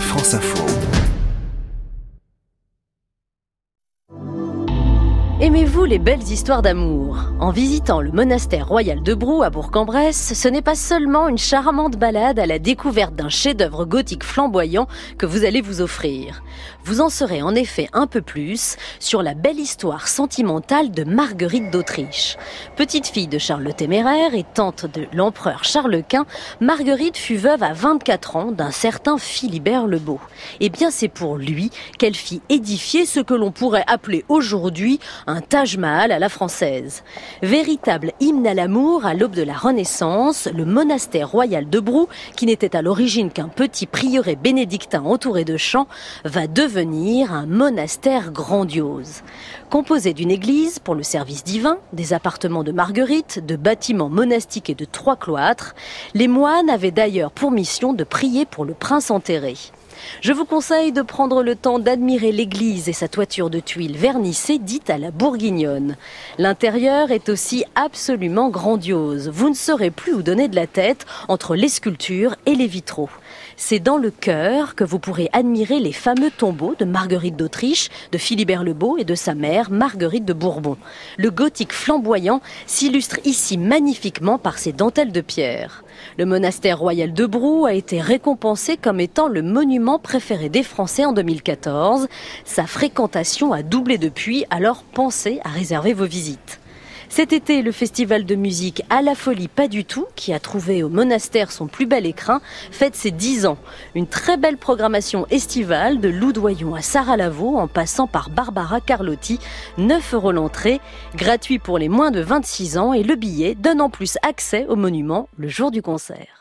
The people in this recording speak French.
France Info. Aimez-vous les belles histoires d'amour? En visitant le monastère royal de Brou à Bourg-en-Bresse, ce n'est pas seulement une charmante balade à la découverte d'un chef-d'œuvre gothique flamboyant que vous allez vous offrir. Vous en saurez en effet un peu plus sur la belle histoire sentimentale de Marguerite d'Autriche. Petite fille de Charles le Téméraire et tante de l'empereur Charles Quint, Marguerite fut veuve à 24 ans d'un certain Philibert le Beau. Et eh bien c'est pour lui qu'elle fit édifier ce que l'on pourrait appeler aujourd'hui un Taj Mahal à la française. Véritable hymne à l'amour à l'aube de la Renaissance, le monastère royal de Brou, qui n'était à l'origine qu'un petit prieuré bénédictin entouré de champs, va devenir un monastère grandiose. Composé d'une église pour le service divin, des appartements de Marguerite, de bâtiments monastiques et de trois cloîtres, les moines avaient d'ailleurs pour mission de prier pour le prince enterré. Je vous conseille de prendre le temps d'admirer l'église et sa toiture de tuiles vernissées dite à la bourguignonne. L'intérieur est aussi absolument grandiose. Vous ne saurez plus où donner de la tête entre les sculptures et les vitraux. C'est dans le cœur que vous pourrez admirer les fameux tombeaux de Marguerite d'Autriche, de Philibert le Beau et de sa mère Marguerite de Bourbon. Le gothique flamboyant s'illustre ici magnifiquement par ses dentelles de pierre. Le monastère royal de Brou a été récompensé comme étant le monument préféré des Français en 2014. Sa fréquentation a doublé depuis, alors pensez à réserver vos visites. Cet été, le festival de musique À la folie pas du tout, qui a trouvé au monastère son plus bel écrin, fête ses 10 ans. Une très belle programmation estivale de Loudoyon à Sarah Lavaux en passant par Barbara Carlotti. 9 euros l'entrée, gratuit pour les moins de 26 ans et le billet donne en plus accès au monument le jour du concert.